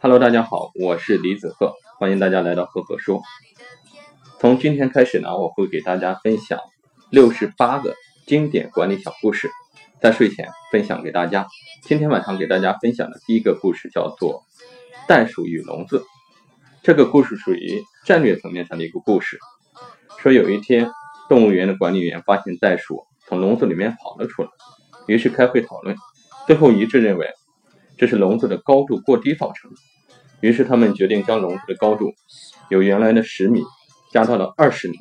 Hello，大家好，我是李子鹤，欢迎大家来到赫赫说。从今天开始呢，我会给大家分享六十八个经典管理小故事，在睡前分享给大家。今天晚上给大家分享的第一个故事叫做《袋鼠与笼子》。这个故事属于战略层面上的一个故事。说有一天，动物园的管理员发现袋鼠从笼子里面跑了出来，于是开会讨论，最后一致认为这是笼子的高度过低造成的。于是他们决定将笼子的高度由原来的十米加到了二十米。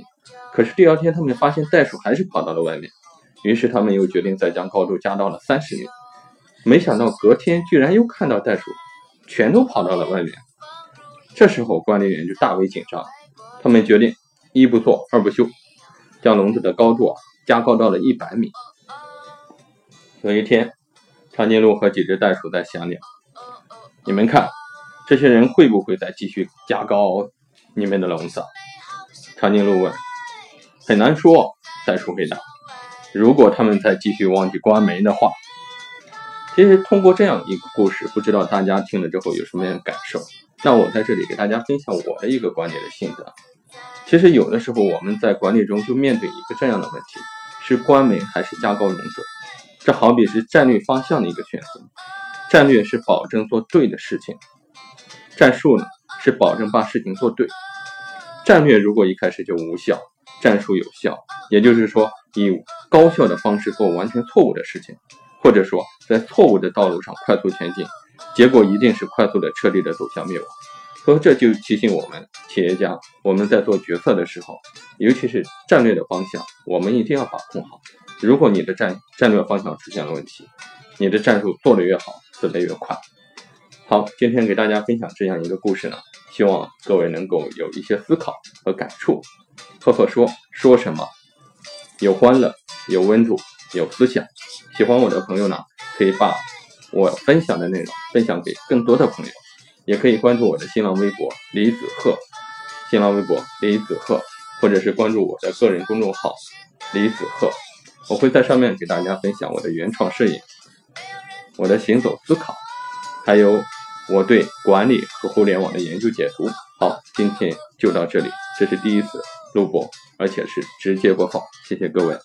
可是第二天他们发现袋鼠还是跑到了外面，于是他们又决定再将高度加到了三十米。没想到隔天居然又看到袋鼠全都跑到了外面。这时候管理员就大为紧张，他们决定一不做二不休，将笼子的高度啊加高到了一百米。有一天，长颈鹿和几只袋鼠在闲聊：“你们看。”这些人会不会再继续加高你们的笼子？长颈鹿问。很难说，袋鼠回答。如果他们再继续忘记关门的话，其实通过这样一个故事，不知道大家听了之后有什么样的感受？那我在这里给大家分享我的一个管理的心得。其实有的时候我们在管理中就面对一个这样的问题：是关门还是加高笼子？这好比是战略方向的一个选择。战略是保证做对的事情。战术呢是保证把事情做对，战略如果一开始就无效，战术有效，也就是说以高效的方式做完全错误的事情，或者说在错误的道路上快速前进，结果一定是快速的彻底的走向灭亡。所以这就提醒我们企业家，我们在做决策的时候，尤其是战略的方向，我们一定要把控好。如果你的战战略方向出现了问题，你的战术做得越好，死得越快。好，今天给大家分享这样一个故事呢，希望各位能够有一些思考和感触。赫赫说说什么？有欢乐，有温度，有思想。喜欢我的朋友呢，可以把我分享的内容分享给更多的朋友，也可以关注我的新浪微博李子赫，新浪微博李子赫，或者是关注我的个人公众号李子赫，我会在上面给大家分享我的原创摄影，我的行走思考，还有。我对管理和互联网的研究解读，好，今天就到这里。这是第一次录播，而且是直接播放，谢谢各位。